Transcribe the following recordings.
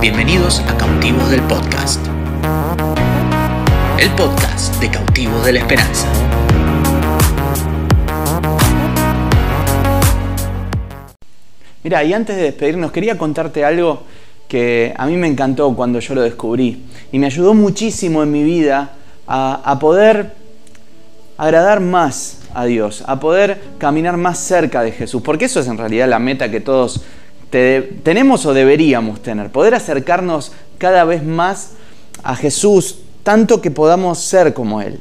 Bienvenidos a Cautivos del Podcast. El podcast de Cautivos de la Esperanza. Mira, y antes de despedirnos, quería contarte algo que a mí me encantó cuando yo lo descubrí y me ayudó muchísimo en mi vida a, a poder agradar más a Dios, a poder caminar más cerca de Jesús, porque eso es en realidad la meta que todos tenemos o deberíamos tener, poder acercarnos cada vez más a Jesús, tanto que podamos ser como Él.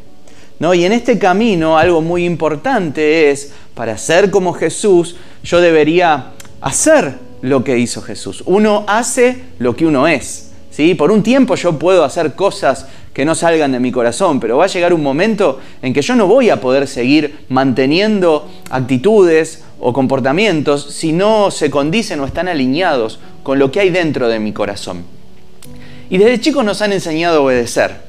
¿no? Y en este camino algo muy importante es, para ser como Jesús, yo debería hacer lo que hizo Jesús. Uno hace lo que uno es. ¿sí? Por un tiempo yo puedo hacer cosas que no salgan de mi corazón, pero va a llegar un momento en que yo no voy a poder seguir manteniendo actitudes o comportamientos si no se condicen o están alineados con lo que hay dentro de mi corazón. Y desde chicos nos han enseñado a obedecer.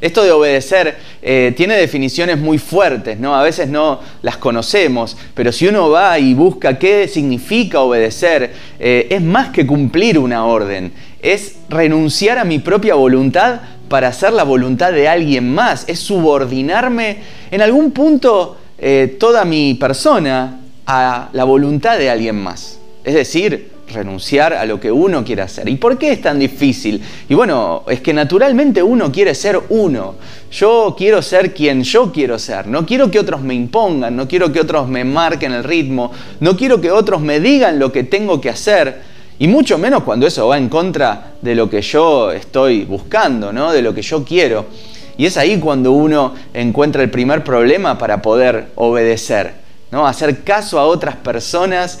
Esto de obedecer eh, tiene definiciones muy fuertes, ¿no? A veces no las conocemos, pero si uno va y busca qué significa obedecer, eh, es más que cumplir una orden, es renunciar a mi propia voluntad para hacer la voluntad de alguien más, es subordinarme en algún punto eh, toda mi persona a la voluntad de alguien más. Es decir, renunciar a lo que uno quiere hacer. ¿Y por qué es tan difícil? Y bueno, es que naturalmente uno quiere ser uno. Yo quiero ser quien yo quiero ser. No quiero que otros me impongan, no quiero que otros me marquen el ritmo, no quiero que otros me digan lo que tengo que hacer. Y mucho menos cuando eso va en contra de lo que yo estoy buscando, ¿no? de lo que yo quiero. Y es ahí cuando uno encuentra el primer problema para poder obedecer. ¿No? Hacer caso a otras personas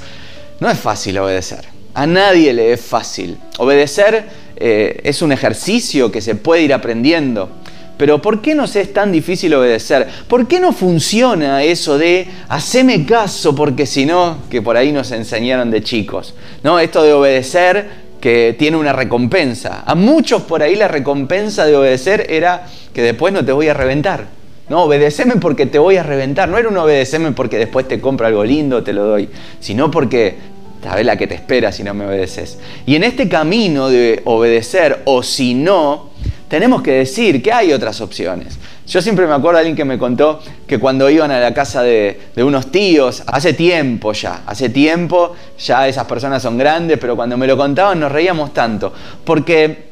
no es fácil obedecer. A nadie le es fácil. Obedecer eh, es un ejercicio que se puede ir aprendiendo. Pero ¿por qué nos es tan difícil obedecer? ¿Por qué no funciona eso de haceme caso porque si no, que por ahí nos enseñaron de chicos? ¿No? Esto de obedecer que tiene una recompensa. A muchos por ahí la recompensa de obedecer era que después no te voy a reventar. No, obedeceme porque te voy a reventar. No era un obedeceme porque después te compro algo lindo, te lo doy, sino porque sabes la que te espera si no me obedeces. Y en este camino de obedecer o si no, tenemos que decir que hay otras opciones. Yo siempre me acuerdo de alguien que me contó que cuando iban a la casa de, unos tíos, hace tiempo ya, hace tiempo, ya esas personas son grandes, pero cuando me lo contaban nos reíamos tanto, porque,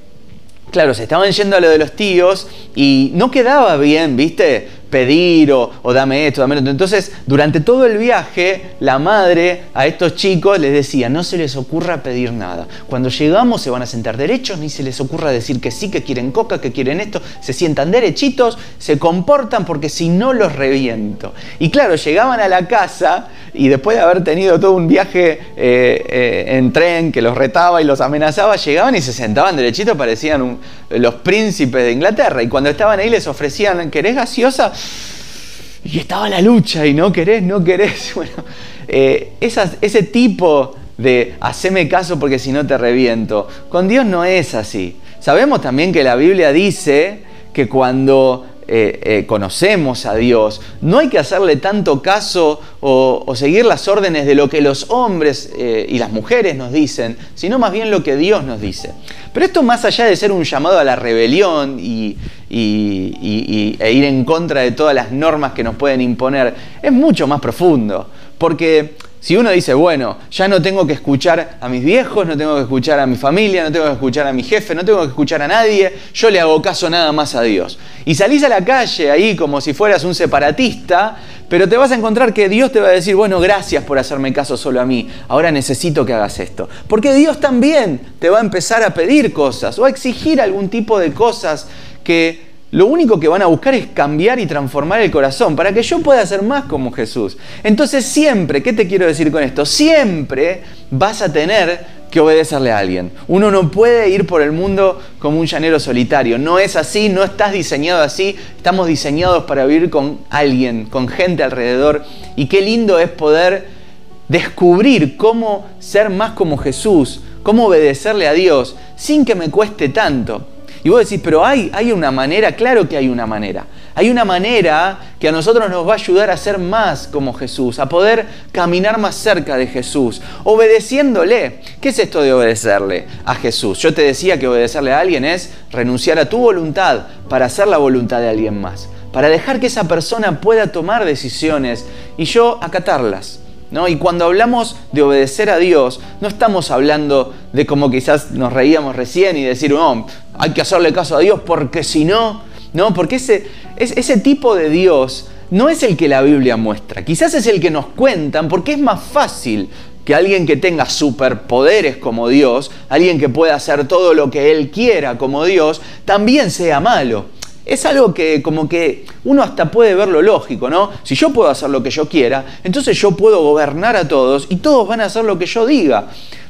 claro, se estaban yendo a lo de los tíos y no quedaba bien, ¿viste? Pedir o, dame esto, dame esto. Entonces, durante todo el viaje, la madre a estos chicos les decía, no se les ocurra pedir nada. Cuando llegamos se van a sentar derechos, ni se les ocurra decir que sí, que quieren coca, que quieren esto. Se sientan derechitos, se comportan porque si no los reviento. Y claro, llegaban a la casa y después de haber tenido todo un viaje eh, eh, en tren que los retaba y los amenazaba, llegaban y se sentaban derechitos, parecían los príncipes de Inglaterra. Y cuando estaban ahí les ofrecían, ¿querés gaseosa? Y estaba la lucha y no querés, no querés. Bueno, eh, ese tipo de haceme caso porque si no te reviento, con Dios no es así. Sabemos también que la Biblia dice que cuando eh, eh, conocemos a Dios, no hay que hacerle tanto caso o, seguir las órdenes de lo que los hombres y las mujeres nos dicen, sino más bien lo que Dios nos dice. Pero esto más allá de ser un llamado a la rebelión y, e ir en contra de todas las normas que nos pueden imponer, es mucho más profundo. Porque si uno dice, bueno, ya no tengo que escuchar a mis viejos, no tengo que escuchar a mi familia, no tengo que escuchar a mi jefe, no tengo que escuchar a nadie, yo le hago caso nada más a Dios. Y salís a la calle ahí como si fueras un separatista, pero te vas a encontrar que Dios te va a decir, bueno, gracias por hacerme caso solo a mí, ahora necesito que hagas esto. Porque Dios también te va a empezar a pedir cosas o a exigir algún tipo de cosas que lo único que van a buscar es cambiar y transformar el corazón para que yo pueda ser más como Jesús. Entonces siempre, ¿qué te quiero decir con esto? Siempre vas a tener que obedecerle a alguien. Uno no puede ir por el mundo como un llanero solitario. No es así, no estás diseñado así. Estamos diseñados para vivir con alguien, con gente alrededor. Y qué lindo es poder descubrir cómo ser más como Jesús, cómo obedecerle a Dios sin que me cueste tanto. Y vos decís, pero hay, hay una manera, claro que hay una manera. Hay una manera que a nosotros nos va a ayudar a ser más como Jesús, a poder caminar más cerca de Jesús, obedeciéndole. ¿Qué es esto de obedecerle a Jesús? Yo te decía que obedecerle a alguien es renunciar a tu voluntad para hacer la voluntad de alguien más, para dejar que esa persona pueda tomar decisiones y yo acatarlas. Y cuando hablamos de obedecer a Dios, no estamos hablando de como quizás nos reíamos recién y decir, no, hay que hacerle caso a Dios porque si no, no, porque ese, ese tipo de Dios no es el que la Biblia muestra, quizás es el que nos cuentan porque es más fácil que alguien que tenga superpoderes como Dios, alguien que pueda hacer todo lo que Él quiera como Dios, también sea malo es algo que como que uno hasta puede verlo lógico, ¿no? Si yo puedo hacer lo que yo quiera, entonces yo puedo gobernar a todos y todos van a hacer lo que yo diga.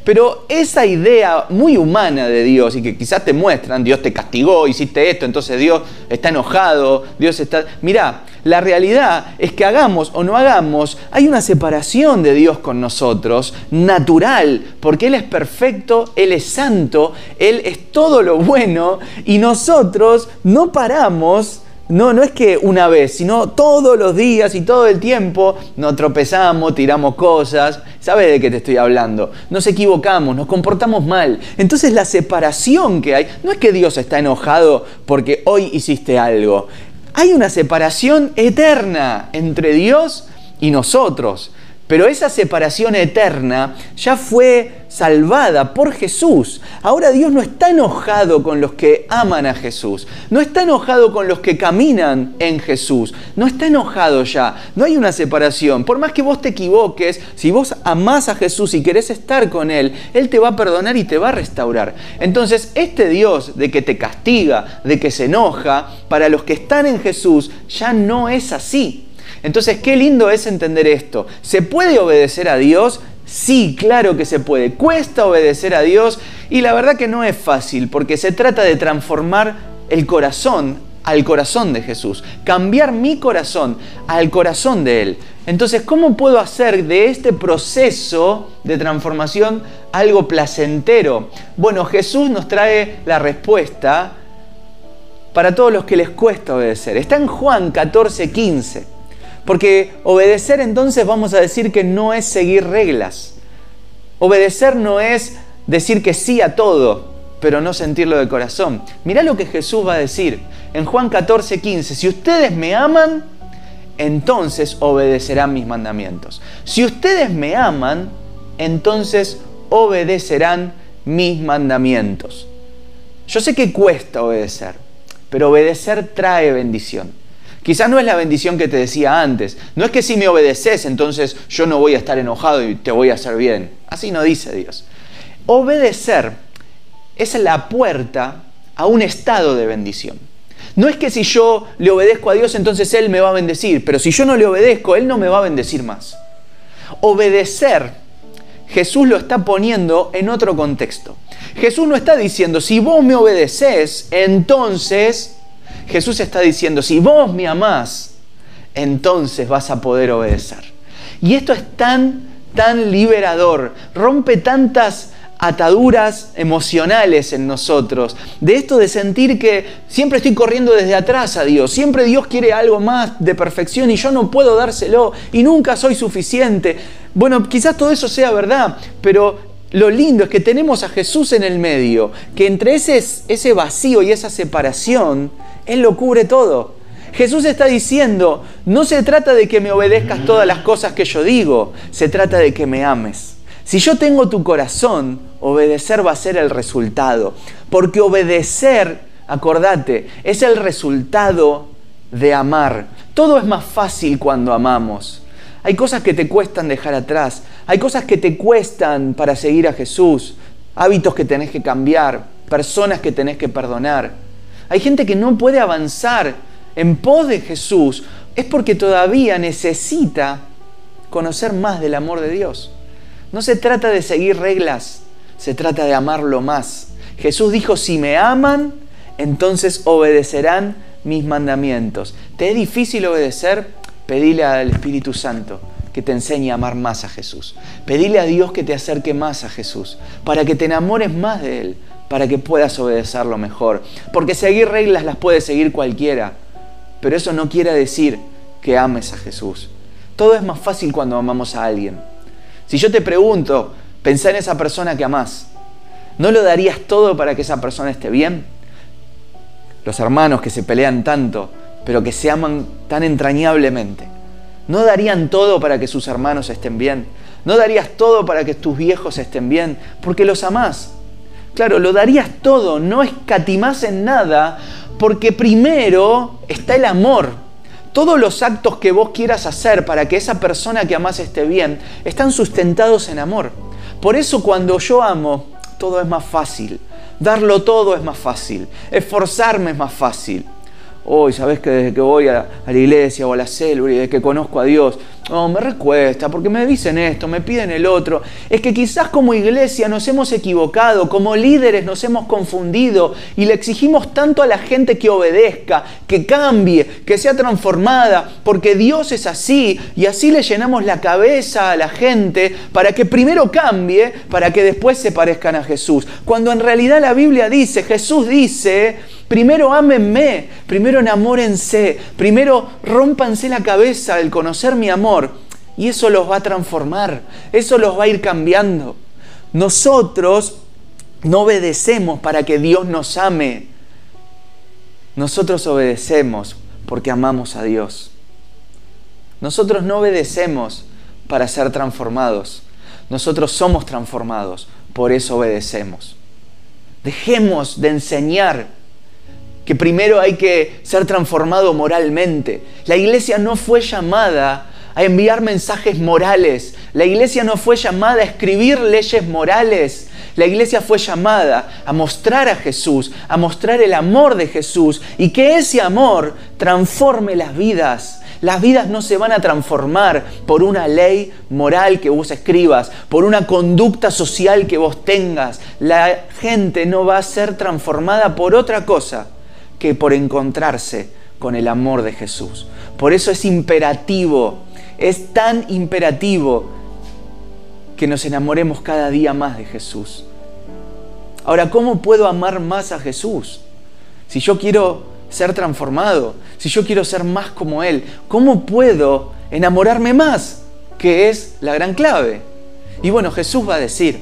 Pero esa idea muy humana de Dios y que quizás te muestran, Dios te castigó, hiciste esto, entonces Dios está enojado, Dios está... Mirá, la realidad es que hagamos o no hagamos, hay una separación de Dios con nosotros, natural, porque Él es perfecto, Él es santo, Él es todo lo bueno y nosotros no paramos no, no es que una vez, sino todos los días y todo el tiempo nos tropezamos, tiramos cosas. ¿Sabes de qué te estoy hablando? Nos equivocamos, nos comportamos mal. Entonces la separación que hay, no es que Dios está enojado porque hoy hiciste algo. Hay una separación eterna entre Dios y nosotros. Pero esa separación eterna ya fue salvada por Jesús. Ahora Dios no está enojado con los que aman a Jesús. No está enojado con los que caminan en Jesús. No está enojado ya. No hay una separación. Por más que vos te equivoques, si vos amás a Jesús y querés estar con Él, Él te va a perdonar y te va a restaurar. Entonces, este Dios de que te castiga, de que se enoja, para los que están en Jesús, ya no es así. Entonces, qué lindo es entender esto. ¿Se puede obedecer a Dios? Sí, claro que se puede. Cuesta obedecer a Dios y la verdad que no es fácil porque se trata de transformar el corazón al corazón de Jesús, cambiar mi corazón al corazón de Él. Entonces, ¿cómo puedo hacer de este proceso de transformación algo placentero? Bueno, Jesús nos trae la respuesta para todos los que les cuesta obedecer. Está en Juan 14, 15. Porque obedecer entonces vamos a decir que no es seguir reglas. Obedecer no es decir que sí a todo, pero no sentirlo de corazón. Mirá lo que Jesús va a decir en Juan 14, 15. Si ustedes me aman, entonces obedecerán mis mandamientos. Si ustedes me aman, entonces obedecerán mis mandamientos. Yo sé que cuesta obedecer, pero obedecer trae bendición. Quizás no es la bendición que te decía antes. No es que si me obedeces, entonces yo no voy a estar enojado y te voy a hacer bien. Así no dice Dios. Obedecer es la puerta a un estado de bendición. No es que si yo le obedezco a Dios, entonces Él me va a bendecir, pero si yo no le obedezco, Él no me va a bendecir más. Obedecer, Jesús lo está poniendo en otro contexto. Jesús no está diciendo, si vos me obedeces, entonces Jesús está diciendo, si vos me amás, entonces vas a poder obedecer. Y esto es tan, tan liberador, rompe tantas ataduras emocionales en nosotros, de esto de sentir que siempre estoy corriendo desde atrás a Dios, siempre Dios quiere algo más de perfección y yo no puedo dárselo y nunca soy suficiente. Bueno, quizás todo eso sea verdad, pero lo lindo es que tenemos a Jesús en el medio, que entre ese, ese vacío y esa separación, Él lo cubre todo. Jesús está diciendo, no se trata de que me obedezcas todas las cosas que yo digo, se trata de que me ames. Si yo tengo tu corazón, obedecer va a ser el resultado. Porque obedecer, acordate, es el resultado de amar. Todo es más fácil cuando amamos. Hay cosas que te cuestan dejar atrás. Hay cosas que te cuestan para seguir a Jesús. Hábitos que tenés que cambiar. Personas que tenés que perdonar. Hay gente que no puede avanzar en pos de Jesús. Es porque todavía necesita conocer más del amor de Dios. No se trata de seguir reglas. Se trata de amarlo más. Jesús dijo, si me aman, entonces obedecerán mis mandamientos. ¿Te es difícil obedecer? Pedile al Espíritu Santo que te enseñe a amar más a Jesús. Pedile a Dios que te acerque más a Jesús, para que te enamores más de Él, para que puedas obedecerlo mejor. Porque seguir reglas las puede seguir cualquiera, pero eso no quiere decir que ames a Jesús. Todo es más fácil cuando amamos a alguien. Si yo te pregunto, pensá en esa persona que amás, ¿no lo darías todo para que esa persona esté bien? Los hermanos que se pelean tanto, pero que se aman tan entrañablemente, ¿no darían todo para que sus hermanos estén bien? ¿No darías todo para que tus viejos estén bien? Porque los amás. Claro, lo darías todo, no escatimás en nada, porque primero está el amor. Todos los actos que vos quieras hacer para que esa persona que amás esté bien están sustentados en amor. Por eso cuando yo amo, todo es más fácil. Darlo todo es más fácil. Esforzarme es más fácil hoy, ¿sabes que desde que voy a, la iglesia o a la célula y desde que conozco a Dios, no, me recuesta porque me dicen esto, me piden el otro? Es que quizás como iglesia nos hemos equivocado, como líderes nos hemos confundido y le exigimos tanto a la gente que obedezca, que cambie, que sea transformada, porque Dios es así y así le llenamos la cabeza a la gente para que primero cambie, para que después se parezcan a Jesús. Cuando en realidad la Biblia dice, Jesús dice, Primero ámenme, primero enamórense, primero rompanse la cabeza al conocer mi amor y eso los va a transformar, eso los va a ir cambiando. Nosotros no obedecemos para que Dios nos ame. Nosotros obedecemos porque amamos a Dios. Nosotros no obedecemos para ser transformados. Nosotros somos transformados, por eso obedecemos. Dejemos de enseñar que primero hay que ser transformado moralmente. La iglesia no fue llamada a enviar mensajes morales. La iglesia no fue llamada a escribir leyes morales. La iglesia fue llamada a mostrar a Jesús, a mostrar el amor de Jesús y que ese amor transforme las vidas. Las vidas no se van a transformar por una ley moral que vos escribas, por una conducta social que vos tengas. La gente no va a ser transformada por otra cosa que por encontrarse con el amor de Jesús. Por eso es imperativo, es tan imperativo que nos enamoremos cada día más de Jesús. Ahora, ¿cómo puedo amar más a Jesús? Si yo quiero ser transformado, si yo quiero ser más como Él, ¿cómo puedo enamorarme más? Que es la gran clave. Y bueno, Jesús va a decir,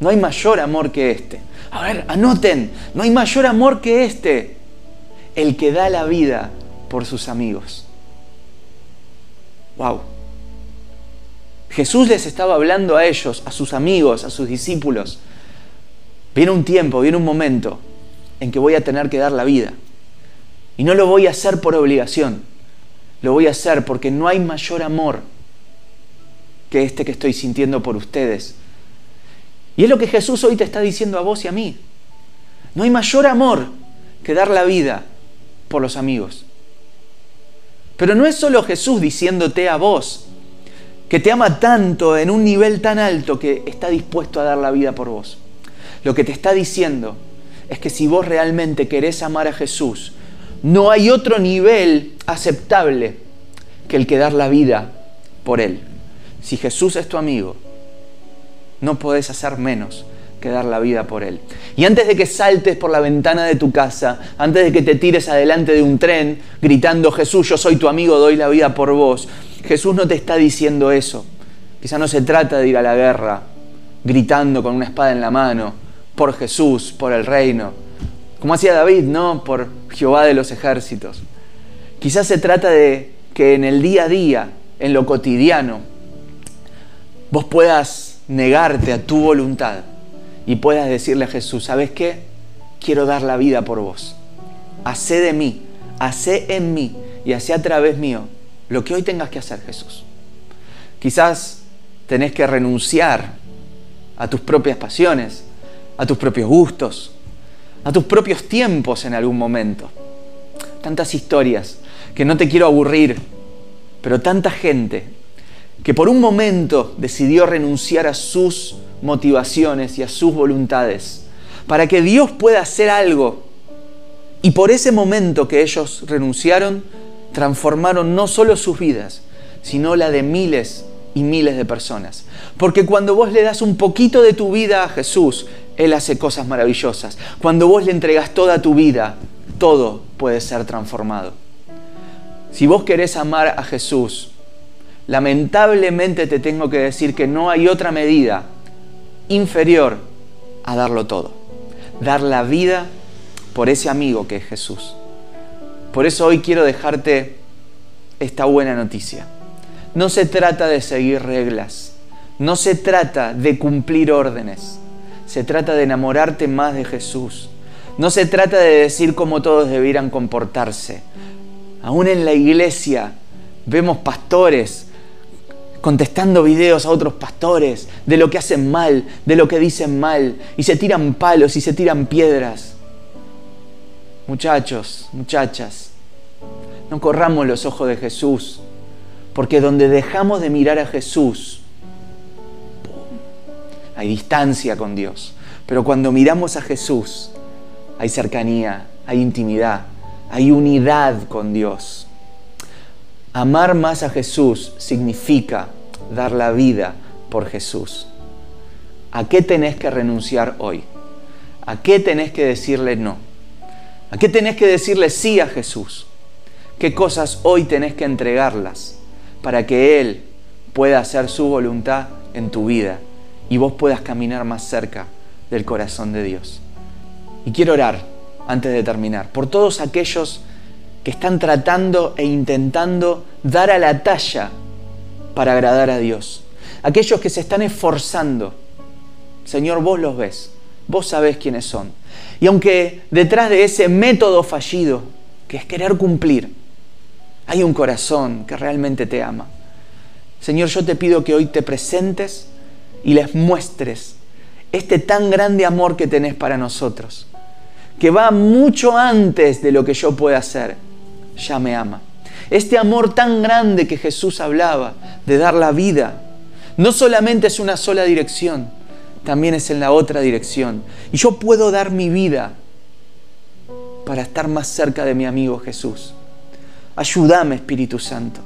no hay mayor amor que este. A ver, anoten, no hay mayor amor que este, el que da la vida por sus amigos. Wow. Jesús les estaba hablando a ellos, a sus amigos, a sus discípulos. Viene un tiempo, viene un momento en que voy a tener que dar la vida. Y no lo voy a hacer por obligación, lo voy a hacer porque no hay mayor amor que este que estoy sintiendo por ustedes y es lo que Jesús hoy te está diciendo a vos y a mí. No hay mayor amor que dar la vida por los amigos. Pero no es solo Jesús diciéndote a vos, que te ama tanto en un nivel tan alto que está dispuesto a dar la vida por vos. Lo que te está diciendo es que si vos realmente querés amar a Jesús, no hay otro nivel aceptable que el que dar la vida por Él. Si Jesús es tu amigo, no podés hacer menos que dar la vida por Él. Y antes de que saltes por la ventana de tu casa, antes de que te tires adelante de un tren gritando, Jesús, yo soy tu amigo, doy la vida por vos, Jesús no te está diciendo eso. Quizá no se trata de ir a la guerra gritando con una espada en la mano, por Jesús, por el reino, como hacía David, ¿no? Por Jehová de los ejércitos. Quizás se trata de que en el día a día, en lo cotidiano, vos puedas negarte a tu voluntad y puedas decirle a Jesús, ¿sabes qué? Quiero dar la vida por vos. Hacé de mí, hacé en mí y hacé a través mío lo que hoy tengas que hacer, Jesús. Quizás tenés que renunciar a tus propias pasiones, a tus propios gustos, a tus propios tiempos en algún momento. Tantas historias que no te quiero aburrir, pero tanta gente que por un momento decidió renunciar a sus motivaciones y a sus voluntades, para que Dios pueda hacer algo. Y por ese momento que ellos renunciaron, transformaron no solo sus vidas, sino la de miles y miles de personas. Porque cuando vos le das un poquito de tu vida a Jesús, Él hace cosas maravillosas. Cuando vos le entregas toda tu vida, todo puede ser transformado. Si vos querés amar a Jesús, lamentablemente te tengo que decir que no hay otra medida inferior a darlo todo. Dar la vida por ese amigo que es Jesús. Por eso hoy quiero dejarte esta buena noticia. No se trata de seguir reglas, no se trata de cumplir órdenes, se trata de enamorarte más de Jesús. No se trata de decir cómo todos debieran comportarse. Aún en la iglesia vemos pastores contestando videos a otros pastores de lo que hacen mal, de lo que dicen mal, y se tiran palos y se tiran piedras. Muchachos, muchachas, no corramos los ojos de Jesús, porque donde dejamos de mirar a Jesús, hay distancia con Dios. Pero cuando miramos a Jesús, hay cercanía, hay intimidad, hay unidad con Dios. Amar más a Jesús significa dar la vida por Jesús. ¿A qué tenés que renunciar hoy? ¿A qué tenés que decirle no? ¿A qué tenés que decirle sí a Jesús? ¿Qué cosas hoy tenés que entregarlas para que Él pueda hacer su voluntad en tu vida y vos puedas caminar más cerca del corazón de Dios? Y quiero orar antes de terminar por todos aquellos que están tratando e intentando dar a la talla para agradar a Dios. Aquellos que se están esforzando. Señor, vos los ves. Vos sabés quiénes son. Y aunque detrás de ese método fallido, que es querer cumplir, hay un corazón que realmente te ama. Señor, yo te pido que hoy te presentes y les muestres este tan grande amor que tenés para nosotros, que va mucho antes de lo que yo pueda hacer. Ya me ama. Este amor tan grande que Jesús hablaba de dar la vida, no solamente es una sola dirección, también es en la otra dirección. Y yo puedo dar mi vida para estar más cerca de mi amigo Jesús. Ayúdame, Espíritu Santo,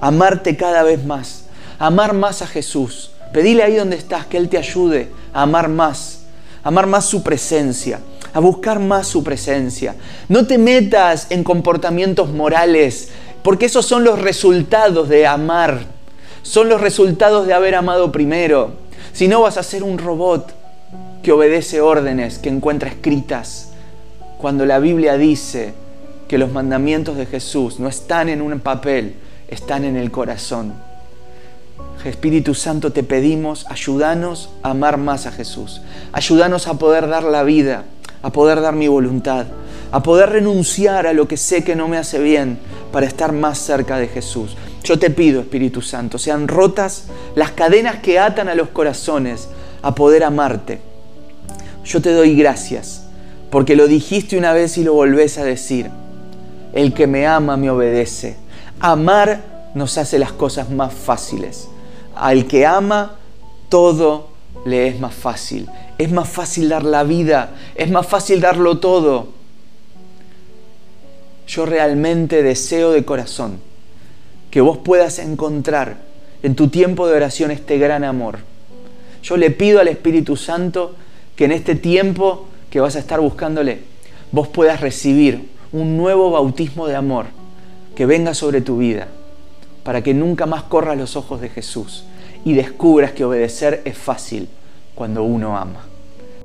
a amarte cada vez más, a amar más a Jesús. Pedile ahí donde estás que Él te ayude a amar más, a amar más su presencia, a buscar más su presencia. No te metas en comportamientos morales, porque esos son los resultados de amar, son los resultados de haber amado primero. Si no vas a ser un robot que obedece órdenes que encuentra escritas, cuando la Biblia dice que los mandamientos de Jesús no están en un papel, están en el corazón. Espíritu Santo, te pedimos, ayúdanos a amar más a Jesús. Ayúdanos a poder dar la vida, a poder dar mi voluntad, a poder renunciar a lo que sé que no me hace bien para estar más cerca de Jesús. Yo te pido, Espíritu Santo, sean rotas las cadenas que atan a los corazones a poder amarte. Yo te doy gracias, porque lo dijiste una vez y lo volvés a decir. El que me ama me obedece. Amar nos hace las cosas más fáciles. Al que ama, todo le es más fácil. Es más fácil dar la vida, es más fácil darlo todo. Yo realmente deseo de corazón que vos puedas encontrar en tu tiempo de oración este gran amor. Yo le pido al Espíritu Santo que en este tiempo que vas a estar buscándole, vos puedas recibir un nuevo bautismo de amor que venga sobre tu vida, para que nunca más corras los ojos de Jesús y descubras que obedecer es fácil cuando uno ama.